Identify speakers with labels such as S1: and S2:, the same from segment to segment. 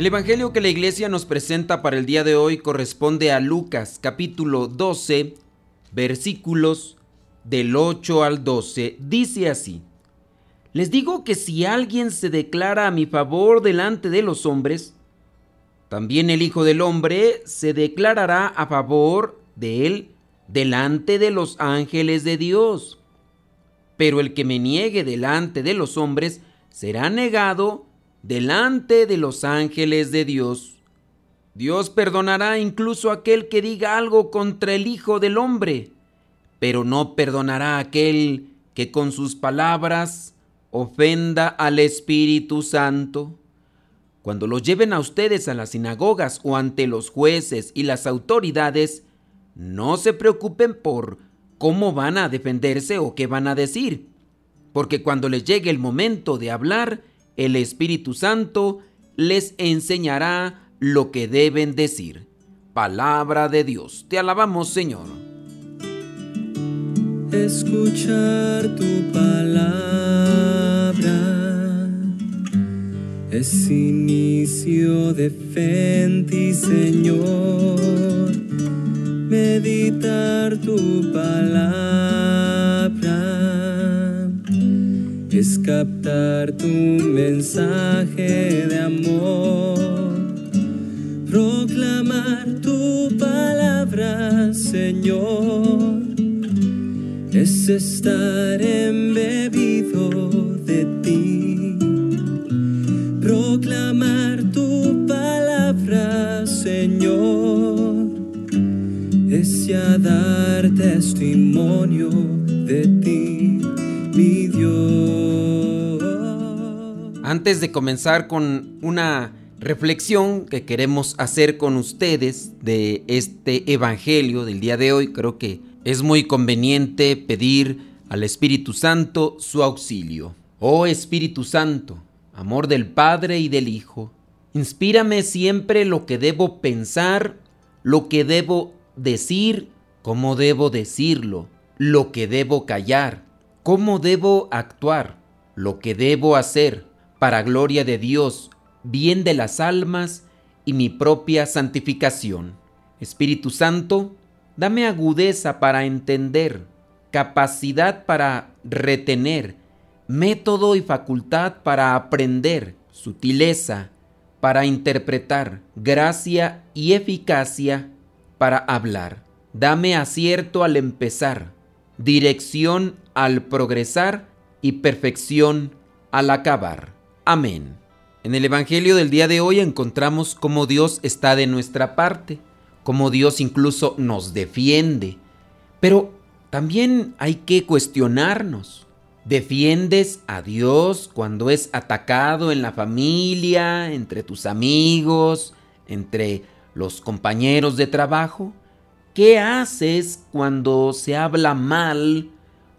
S1: El Evangelio que la iglesia nos presenta para el día de hoy corresponde a Lucas capítulo 12 versículos del 8 al 12. Dice así, Les digo que si alguien se declara a mi favor delante de los hombres, también el Hijo del Hombre se declarará a favor de él delante de los ángeles de Dios. Pero el que me niegue delante de los hombres será negado delante de los ángeles de Dios. Dios perdonará incluso a aquel que diga algo contra el Hijo del Hombre, pero no perdonará a aquel que con sus palabras ofenda al Espíritu Santo. Cuando los lleven a ustedes a las sinagogas o ante los jueces y las autoridades, no se preocupen por cómo van a defenderse o qué van a decir, porque cuando les llegue el momento de hablar, el Espíritu Santo les enseñará lo que deben decir. Palabra de Dios. Te alabamos, Señor.
S2: Escuchar tu palabra es inicio de fe Señor. Meditar tu palabra es captar tu mensaje de amor, proclamar tu palabra, Señor, es estar embebido de ti, proclamar tu palabra, Señor, es ya dar testimonio
S1: Antes de comenzar con una reflexión que queremos hacer con ustedes de este Evangelio del día de hoy, creo que es muy conveniente pedir al Espíritu Santo su auxilio. Oh Espíritu Santo, amor del Padre y del Hijo, inspírame siempre lo que debo pensar, lo que debo decir, cómo debo decirlo, lo que debo callar cómo debo actuar, lo que debo hacer para gloria de Dios, bien de las almas y mi propia santificación. Espíritu Santo, dame agudeza para entender, capacidad para retener, método y facultad para aprender, sutileza para interpretar, gracia y eficacia para hablar. Dame acierto al empezar, dirección al progresar y perfección al acabar. Amén. En el Evangelio del día de hoy encontramos cómo Dios está de nuestra parte, cómo Dios incluso nos defiende. Pero también hay que cuestionarnos. ¿Defiendes a Dios cuando es atacado en la familia, entre tus amigos, entre los compañeros de trabajo? ¿Qué haces cuando se habla mal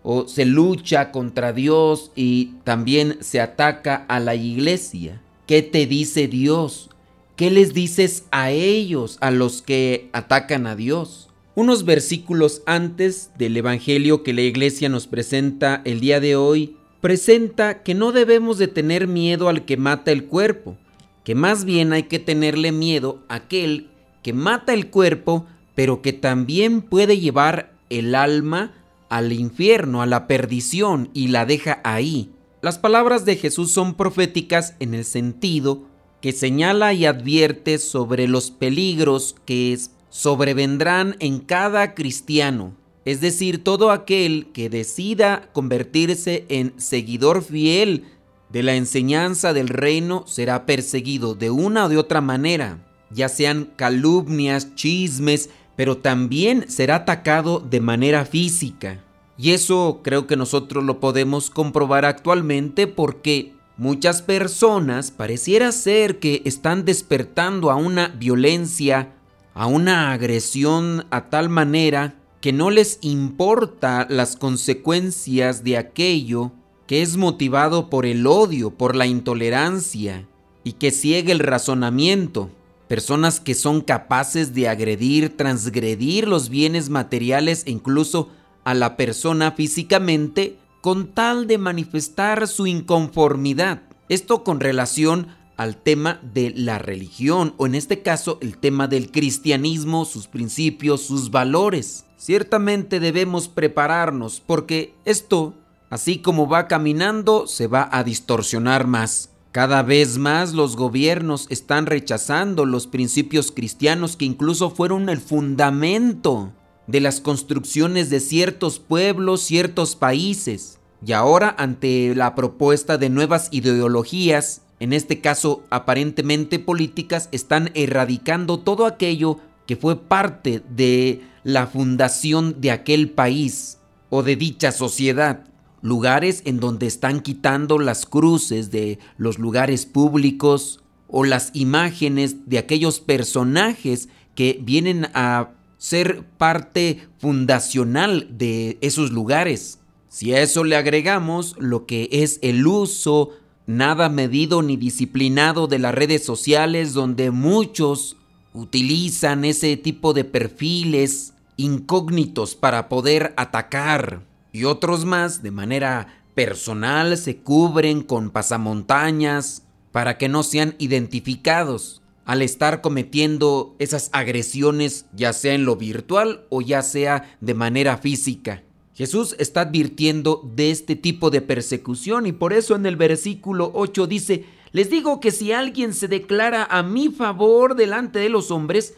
S1: o se lucha contra Dios y también se ataca a la iglesia? ¿Qué te dice Dios? ¿Qué les dices a ellos, a los que atacan a Dios? Unos versículos antes del Evangelio que la iglesia nos presenta el día de hoy, presenta que no debemos de tener miedo al que mata el cuerpo, que más bien hay que tenerle miedo a aquel que mata el cuerpo, pero que también puede llevar el alma al infierno, a la perdición y la deja ahí. Las palabras de Jesús son proféticas en el sentido que señala y advierte sobre los peligros que sobrevendrán en cada cristiano, es decir, todo aquel que decida convertirse en seguidor fiel de la enseñanza del reino será perseguido de una o de otra manera, ya sean calumnias, chismes, pero también será atacado de manera física. Y eso creo que nosotros lo podemos comprobar actualmente porque muchas personas pareciera ser que están despertando a una violencia a una agresión a tal manera que no les importa las consecuencias de aquello que es motivado por el odio, por la intolerancia y que ciega el razonamiento. Personas que son capaces de agredir, transgredir los bienes materiales e incluso a la persona físicamente con tal de manifestar su inconformidad. Esto con relación al tema de la religión o en este caso el tema del cristianismo, sus principios, sus valores. Ciertamente debemos prepararnos porque esto, así como va caminando, se va a distorsionar más. Cada vez más los gobiernos están rechazando los principios cristianos que incluso fueron el fundamento de las construcciones de ciertos pueblos, ciertos países. Y ahora ante la propuesta de nuevas ideologías, en este caso aparentemente políticas, están erradicando todo aquello que fue parte de la fundación de aquel país o de dicha sociedad. Lugares en donde están quitando las cruces de los lugares públicos o las imágenes de aquellos personajes que vienen a ser parte fundacional de esos lugares. Si a eso le agregamos lo que es el uso nada medido ni disciplinado de las redes sociales donde muchos utilizan ese tipo de perfiles incógnitos para poder atacar y otros más de manera personal se cubren con pasamontañas para que no sean identificados al estar cometiendo esas agresiones ya sea en lo virtual o ya sea de manera física. Jesús está advirtiendo de este tipo de persecución y por eso en el versículo 8 dice, les digo que si alguien se declara a mi favor delante de los hombres,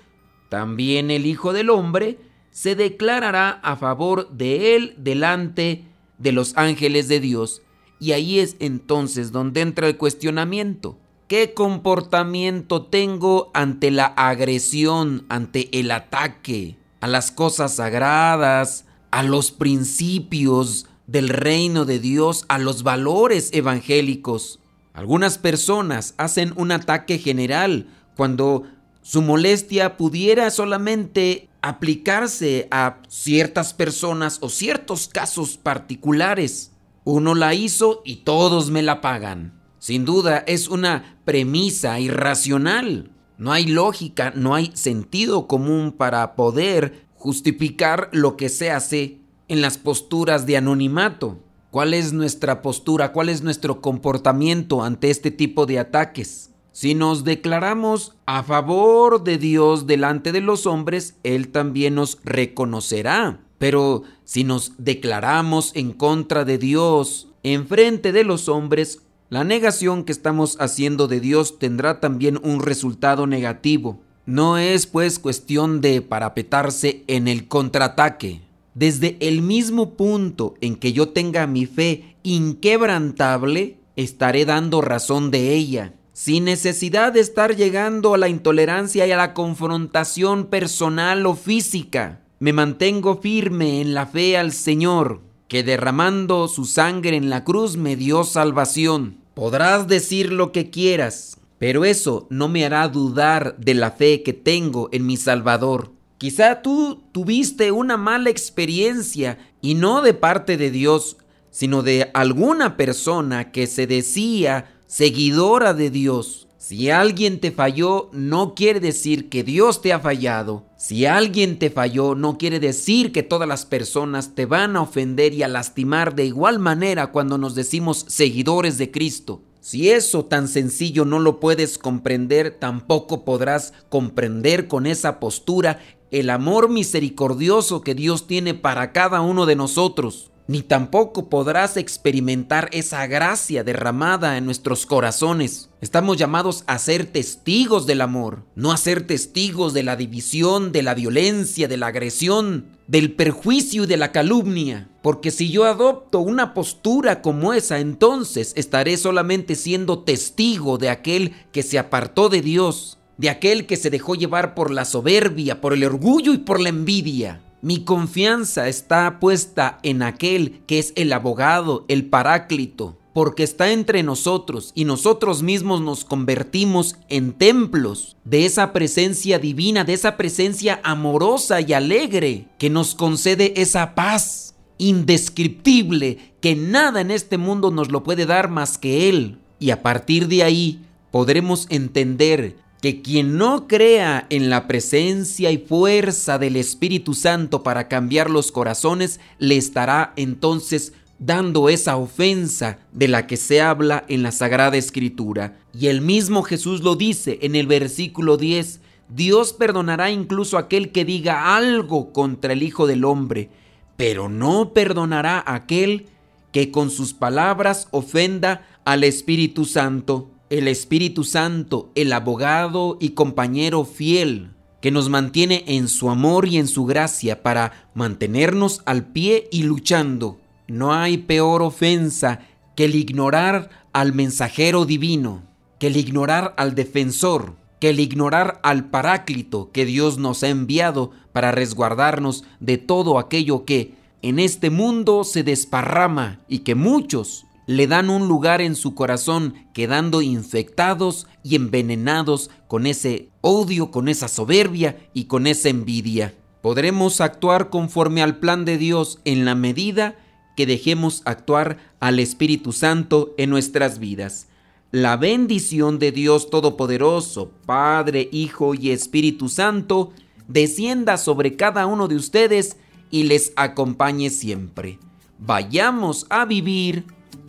S1: también el Hijo del Hombre se declarará a favor de él delante de los ángeles de Dios. Y ahí es entonces donde entra el cuestionamiento. ¿Qué comportamiento tengo ante la agresión, ante el ataque a las cosas sagradas, a los principios del reino de Dios, a los valores evangélicos. Algunas personas hacen un ataque general cuando su molestia pudiera solamente aplicarse a ciertas personas o ciertos casos particulares. Uno la hizo y todos me la pagan. Sin duda es una premisa irracional. No hay lógica, no hay sentido común para poder justificar lo que se hace en las posturas de anonimato. ¿Cuál es nuestra postura? ¿Cuál es nuestro comportamiento ante este tipo de ataques? Si nos declaramos a favor de Dios delante de los hombres, Él también nos reconocerá. Pero si nos declaramos en contra de Dios en frente de los hombres, la negación que estamos haciendo de Dios tendrá también un resultado negativo. No es pues cuestión de parapetarse en el contraataque. Desde el mismo punto en que yo tenga mi fe inquebrantable, estaré dando razón de ella, sin necesidad de estar llegando a la intolerancia y a la confrontación personal o física. Me mantengo firme en la fe al Señor, que derramando su sangre en la cruz me dio salvación. Podrás decir lo que quieras, pero eso no me hará dudar de la fe que tengo en mi Salvador. Quizá tú tuviste una mala experiencia y no de parte de Dios, sino de alguna persona que se decía seguidora de Dios. Si alguien te falló, no quiere decir que Dios te ha fallado. Si alguien te falló, no quiere decir que todas las personas te van a ofender y a lastimar de igual manera cuando nos decimos seguidores de Cristo. Si eso tan sencillo no lo puedes comprender, tampoco podrás comprender con esa postura el amor misericordioso que Dios tiene para cada uno de nosotros ni tampoco podrás experimentar esa gracia derramada en nuestros corazones. Estamos llamados a ser testigos del amor, no a ser testigos de la división, de la violencia, de la agresión, del perjuicio y de la calumnia. Porque si yo adopto una postura como esa, entonces estaré solamente siendo testigo de aquel que se apartó de Dios, de aquel que se dejó llevar por la soberbia, por el orgullo y por la envidia. Mi confianza está puesta en aquel que es el abogado, el paráclito, porque está entre nosotros y nosotros mismos nos convertimos en templos de esa presencia divina, de esa presencia amorosa y alegre que nos concede esa paz indescriptible que nada en este mundo nos lo puede dar más que Él. Y a partir de ahí podremos entender que quien no crea en la presencia y fuerza del Espíritu Santo para cambiar los corazones, le estará entonces dando esa ofensa de la que se habla en la Sagrada Escritura. Y el mismo Jesús lo dice en el versículo 10, Dios perdonará incluso a aquel que diga algo contra el Hijo del Hombre, pero no perdonará a aquel que con sus palabras ofenda al Espíritu Santo el Espíritu Santo, el abogado y compañero fiel, que nos mantiene en su amor y en su gracia para mantenernos al pie y luchando. No hay peor ofensa que el ignorar al mensajero divino, que el ignorar al defensor, que el ignorar al paráclito que Dios nos ha enviado para resguardarnos de todo aquello que en este mundo se desparrama y que muchos le dan un lugar en su corazón, quedando infectados y envenenados con ese odio, con esa soberbia y con esa envidia. Podremos actuar conforme al plan de Dios en la medida que dejemos actuar al Espíritu Santo en nuestras vidas. La bendición de Dios Todopoderoso, Padre, Hijo y Espíritu Santo, descienda sobre cada uno de ustedes y les acompañe siempre. Vayamos a vivir